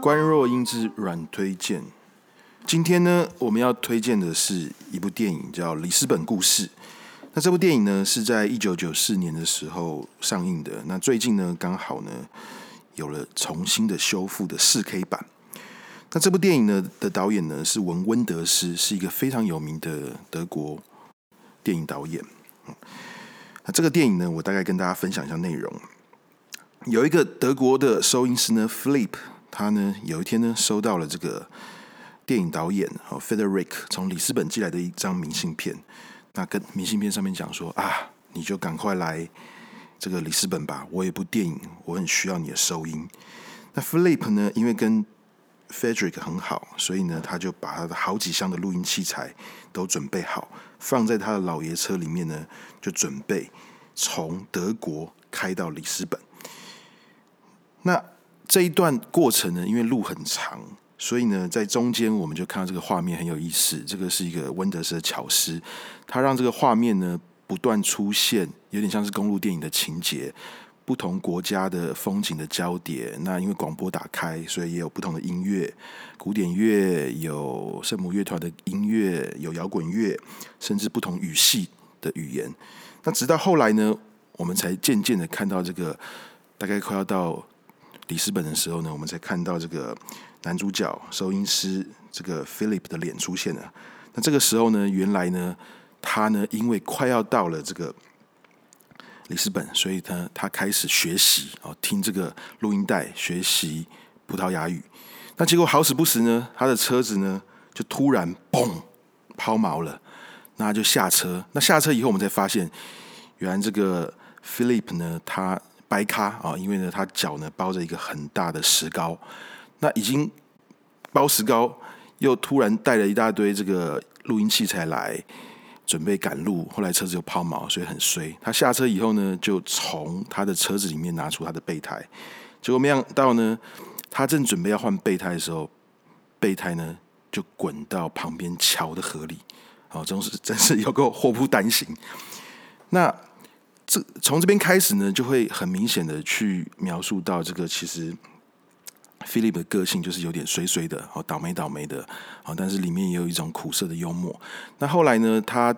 关若英之软推荐。今天呢，我们要推荐的是一部电影，叫《里斯本故事》。那这部电影呢，是在一九九四年的时候上映的。那最近呢，刚好呢，有了重新的修复的四 K 版。那这部电影呢的导演呢是文温德斯，是一个非常有名的德国电影导演。那这个电影呢，我大概跟大家分享一下内容。有一个德国的收音师呢，Philip，他呢有一天呢收到了这个电影导演哦 Frederick 从里斯本寄来的一张明信片。那跟明信片上面讲说啊，你就赶快来这个里斯本吧，我有部电影，我很需要你的收音。那 Philip 呢，因为跟 Federick 很好，所以呢，他就把他的好几箱的录音器材都准备好，放在他的老爷车里面呢，就准备从德国开到里斯本。那这一段过程呢，因为路很长，所以呢，在中间我们就看到这个画面很有意思。这个是一个温德斯的巧思，他让这个画面呢不断出现，有点像是公路电影的情节。不同国家的风景的交叠，那因为广播打开，所以也有不同的音乐，古典乐有圣母乐团的音乐，有摇滚乐，甚至不同语系的语言。那直到后来呢，我们才渐渐的看到这个，大概快要到里斯本的时候呢，我们才看到这个男主角收音师这个 Philip 的脸出现了。那这个时候呢，原来呢，他呢，因为快要到了这个。里斯本，所以他他开始学习哦，听这个录音带，学习葡萄牙语。那结果好死不死呢，他的车子呢就突然嘣抛锚了，那他就下车。那下车以后，我们才发现，原来这个 Philip 呢，他掰咖啊，因为呢他脚呢包着一个很大的石膏，那已经包石膏，又突然带了一大堆这个录音器材来。准备赶路，后来车子又抛锚，所以很衰。他下车以后呢，就从他的车子里面拿出他的备胎，结果没想到呢，他正准备要换备胎的时候，备胎呢就滚到旁边桥的河里。哦，真是 真是有个祸不单行。那这从这边开始呢，就会很明显的去描述到这个其实。Philip 的个性就是有点衰衰的，哦，倒霉倒霉的，啊，但是里面也有一种苦涩的幽默。那后来呢，他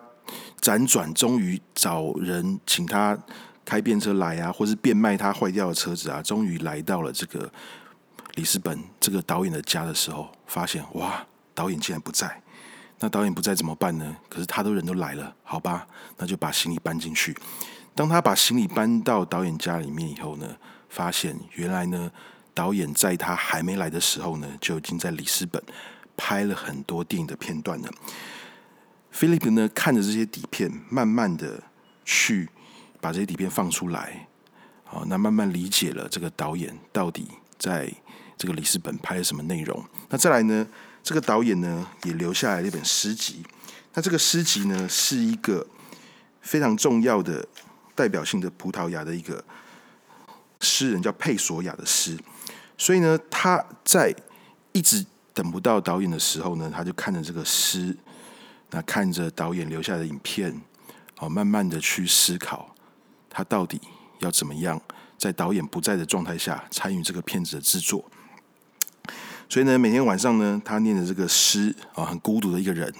辗转终于找人请他开便车来啊，或是变卖他坏掉的车子啊，终于来到了这个里斯本这个导演的家的时候，发现哇，导演竟然不在。那导演不在怎么办呢？可是他都人都来了，好吧，那就把行李搬进去。当他把行李搬到导演家里面以后呢，发现原来呢。导演在他还没来的时候呢，就已经在里斯本拍了很多电影的片段了。Philip 呢，看着这些底片，慢慢的去把这些底片放出来，好，那慢慢理解了这个导演到底在这个里斯本拍了什么内容。那再来呢，这个导演呢也留下来了一本诗集。那这个诗集呢是一个非常重要的代表性的葡萄牙的一个诗人，叫佩索亚的诗。所以呢，他在一直等不到导演的时候呢，他就看着这个诗，那看着导演留下的影片，哦，慢慢的去思考，他到底要怎么样在导演不在的状态下参与这个片子的制作。所以呢，每天晚上呢，他念着这个诗，啊，很孤独的一个人。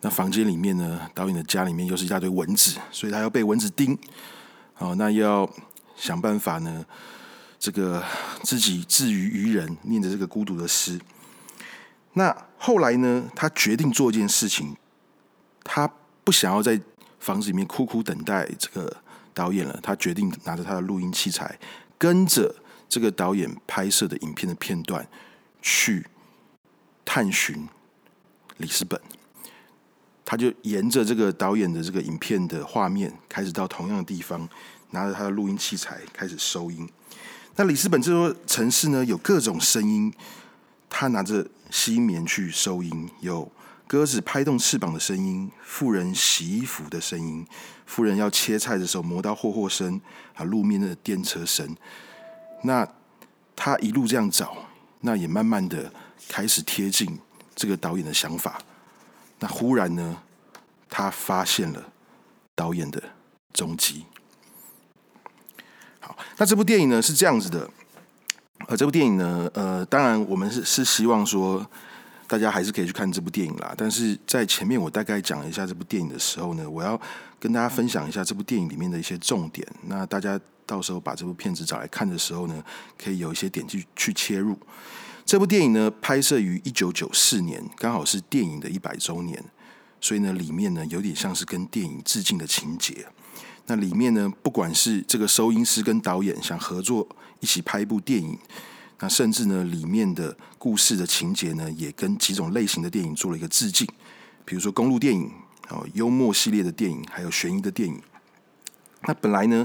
那房间里面呢，导演的家里面又是一大堆蚊子，所以他要被蚊子叮，哦，那要想办法呢。这个自己自娱于人，念着这个孤独的诗。那后来呢，他决定做一件事情，他不想要在房子里面苦苦等待这个导演了。他决定拿着他的录音器材，跟着这个导演拍摄的影片的片段，去探寻里斯本。他就沿着这个导演的这个影片的画面，开始到同样的地方，拿着他的录音器材开始收音。那里斯本这座城市呢，有各种声音。他拿着吸音棉去收音，有鸽子拍动翅膀的声音，妇人洗衣服的声音，妇人要切菜的时候磨刀霍霍声，啊，路面的电车声。那他一路这样找，那也慢慢的开始贴近这个导演的想法。那忽然呢，他发现了导演的踪迹。那这部电影呢是这样子的，呃，这部电影呢，呃，当然我们是是希望说大家还是可以去看这部电影啦。但是在前面我大概讲一下这部电影的时候呢，我要跟大家分享一下这部电影里面的一些重点。那大家到时候把这部片子找来看的时候呢，可以有一些点去去切入。这部电影呢，拍摄于一九九四年，刚好是电影的一百周年，所以呢，里面呢有点像是跟电影致敬的情节。那里面呢，不管是这个收音师跟导演想合作一起拍一部电影，那甚至呢，里面的故事的情节呢，也跟几种类型的电影做了一个致敬，比如说公路电影、哦幽默系列的电影，还有悬疑的电影。那本来呢，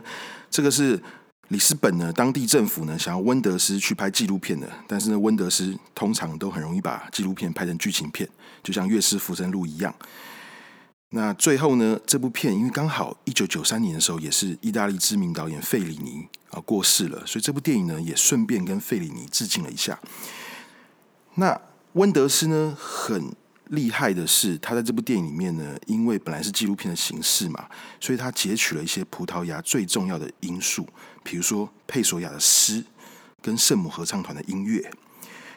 这个是。里斯本呢，当地政府呢想要温德斯去拍纪录片的，但是呢，温德斯通常都很容易把纪录片拍成剧情片，就像《月氏浮生录》一样。那最后呢，这部片因为刚好一九九三年的时候，也是意大利知名导演费里尼啊过世了，所以这部电影呢也顺便跟费里尼致敬了一下。那温德斯呢很。厉害的是，他在这部电影里面呢，因为本来是纪录片的形式嘛，所以他截取了一些葡萄牙最重要的因素，比如说佩索亚的诗跟圣母合唱团的音乐。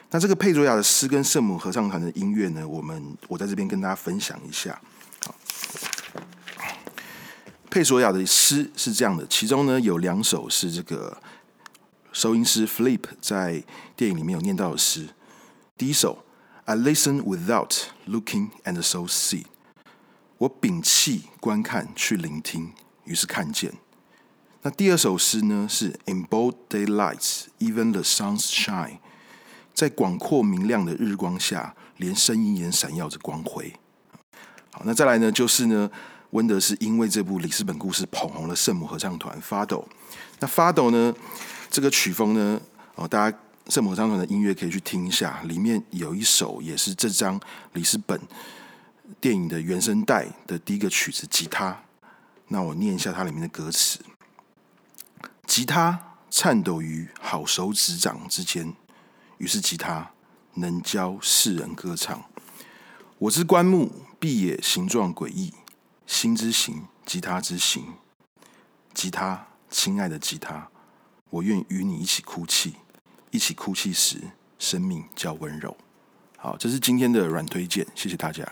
那这个佩索亚的诗跟圣母合唱团的音乐呢，我们我在这边跟大家分享一下。好，佩索亚的诗是这样的，其中呢有两首是这个收音师 Flip 在电影里面有念到的诗，第一首。I listen without looking and so see。我屏气观看，去聆听，于是看见。那第二首诗呢？是 In bold daylights, even the suns shine。在广阔明亮的日光下，连声音也闪耀着光辉。好，那再来呢？就是呢，温德是因为这部里斯本故事捧红了圣母合唱团 Fado。那 Fado 呢？这个曲风呢？哦，大家。圣母合唱团的音乐可以去听一下，里面有一首也是这张里斯本电影的原声带的第一个曲子《吉他》。那我念一下它里面的歌词：吉他颤抖于好手指掌之间，于是吉他能教世人歌唱。我之棺木，必也形状诡异，心之行，吉他之行。吉他，亲爱的吉他，我愿与你一起哭泣。一起哭泣时，生命较温柔。好，这是今天的软推荐，谢谢大家。